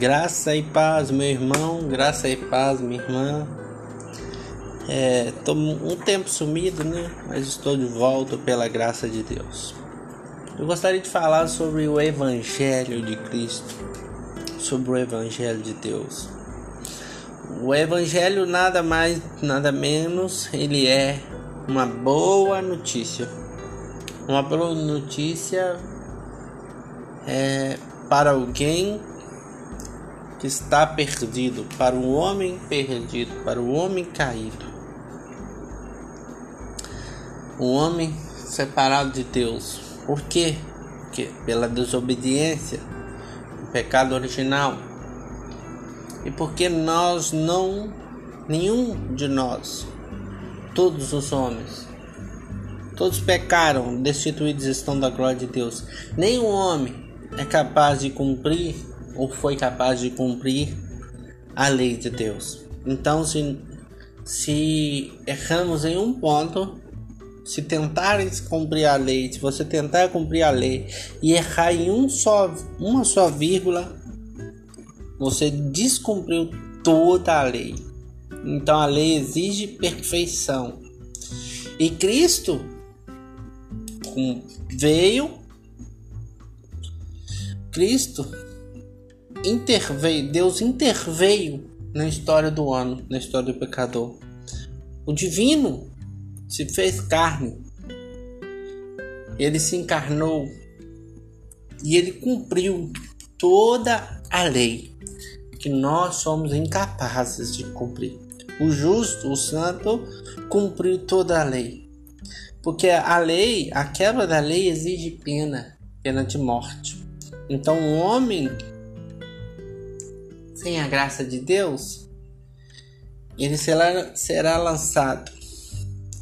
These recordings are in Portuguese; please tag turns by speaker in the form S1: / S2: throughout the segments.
S1: Graça e paz, meu irmão, graça e paz, minha irmã. É, um tempo sumido, né? Mas estou de volta pela graça de Deus. Eu gostaria de falar sobre o Evangelho de Cristo, sobre o Evangelho de Deus. O Evangelho nada mais, nada menos, ele é uma boa notícia. Uma boa notícia é para alguém que está perdido, para o homem perdido, para o homem caído. O homem separado de Deus. Por quê? Porque pela desobediência, o pecado original. E porque nós não, nenhum de nós, todos os homens, todos pecaram, destituídos estão da glória de Deus. Nenhum homem é capaz de cumprir ou foi capaz de cumprir a lei de Deus. Então, se, se erramos em um ponto, se tentares cumprir a lei, se você tentar cumprir a lei e errar em um só, uma só vírgula, você descumpriu toda a lei. Então a lei exige perfeição. E Cristo veio Cristo interveio, Deus interveio na história do homem, na história do pecador. O divino se fez carne. Ele se encarnou e ele cumpriu toda a lei que nós somos incapazes de cumprir. O justo, o santo, cumpriu toda a lei. Porque a lei, a quebra da lei exige pena, pena de morte. Então, o homem sem a graça de Deus, ele será, será lançado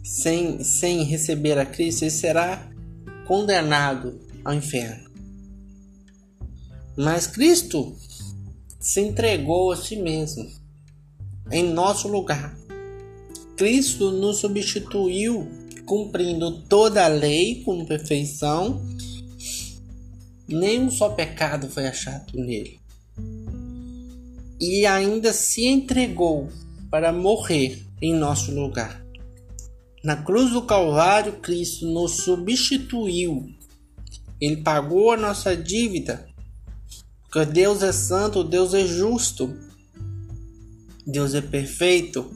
S1: sem, sem receber a Cristo, ele será condenado ao inferno. Mas Cristo se entregou a si mesmo em nosso lugar. Cristo nos substituiu, cumprindo toda a lei com perfeição. Nenhum só pecado foi achado nele e ainda se entregou para morrer em nosso lugar. Na cruz do Calvário, Cristo nos substituiu. Ele pagou a nossa dívida. Porque Deus é santo, Deus é justo. Deus é perfeito.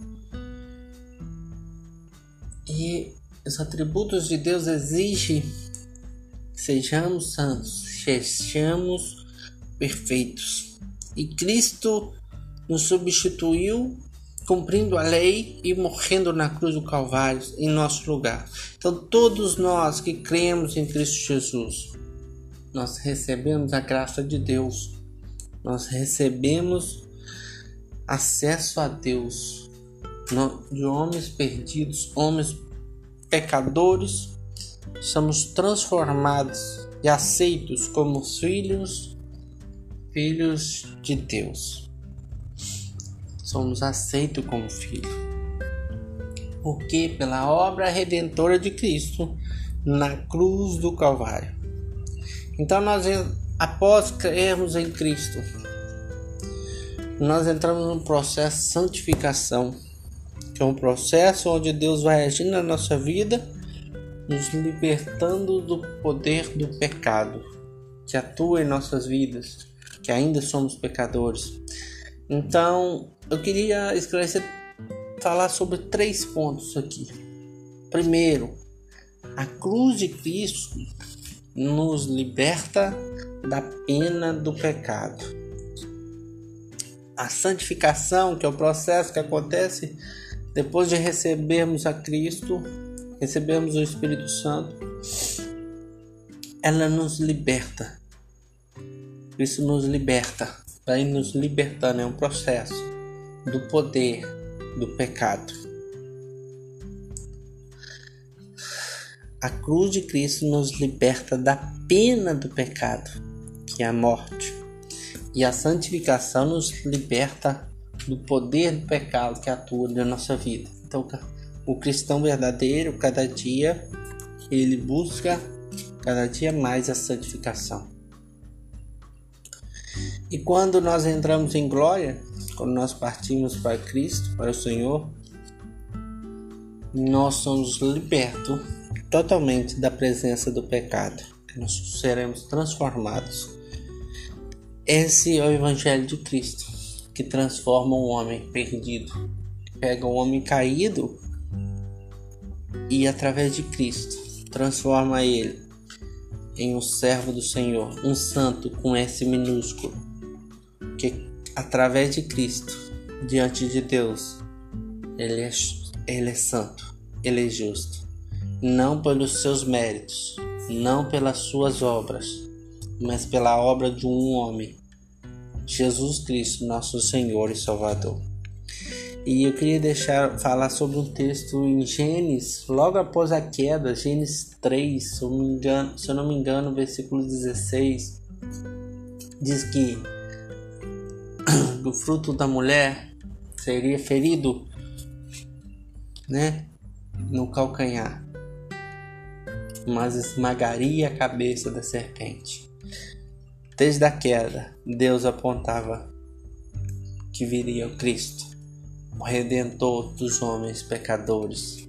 S1: E os atributos de Deus exigem que sejamos santos, sejamos perfeitos. E Cristo nos substituiu cumprindo a lei e morrendo na cruz do Calvário em nosso lugar. Então, todos nós que cremos em Cristo Jesus, nós recebemos a graça de Deus, nós recebemos acesso a Deus de homens perdidos, homens pecadores, somos transformados e aceitos como filhos filhos de Deus. Somos aceitos como filhos. Porque pela obra redentora de Cristo na cruz do Calvário. Então nós após crermos em Cristo, nós entramos num processo de santificação, que é um processo onde Deus vai agir na nossa vida, nos libertando do poder do pecado que atua em nossas vidas que ainda somos pecadores. Então, eu queria esclarecer, falar sobre três pontos aqui. Primeiro, a cruz de Cristo nos liberta da pena do pecado. A santificação, que é o processo que acontece depois de recebermos a Cristo, recebemos o Espírito Santo, ela nos liberta isso nos liberta, vai nos libertando, é um processo do poder do pecado. A cruz de Cristo nos liberta da pena do pecado, que é a morte. E a santificação nos liberta do poder do pecado que atua na nossa vida. Então, o cristão verdadeiro, cada dia, ele busca cada dia mais a santificação. E quando nós entramos em glória, quando nós partimos para Cristo, para o Senhor, nós somos libertos totalmente da presença do pecado. Nós seremos transformados. Esse é o Evangelho de Cristo, que transforma um homem perdido, pega um homem caído e, através de Cristo, transforma ele em um servo do Senhor, um santo com S minúsculo, que através de Cristo, diante de Deus, ele é, ele é santo, ele é justo, não pelos seus méritos, não pelas suas obras, mas pela obra de um homem, Jesus Cristo, nosso Senhor e Salvador. E eu queria deixar falar sobre um texto em Gênesis, logo após a queda, Gênesis 3, se eu, engano, se eu não me engano, versículo 16, diz que do fruto da mulher seria ferido, né, no calcanhar, mas esmagaria a cabeça da serpente. Desde a queda, Deus apontava que viria o Cristo o Redentor dos homens pecadores,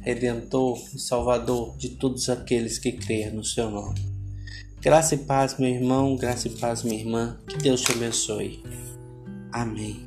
S1: Redentor e Salvador de todos aqueles que creem no seu nome. Graça e paz, meu irmão, graça e paz, minha irmã, que Deus te abençoe. Amém.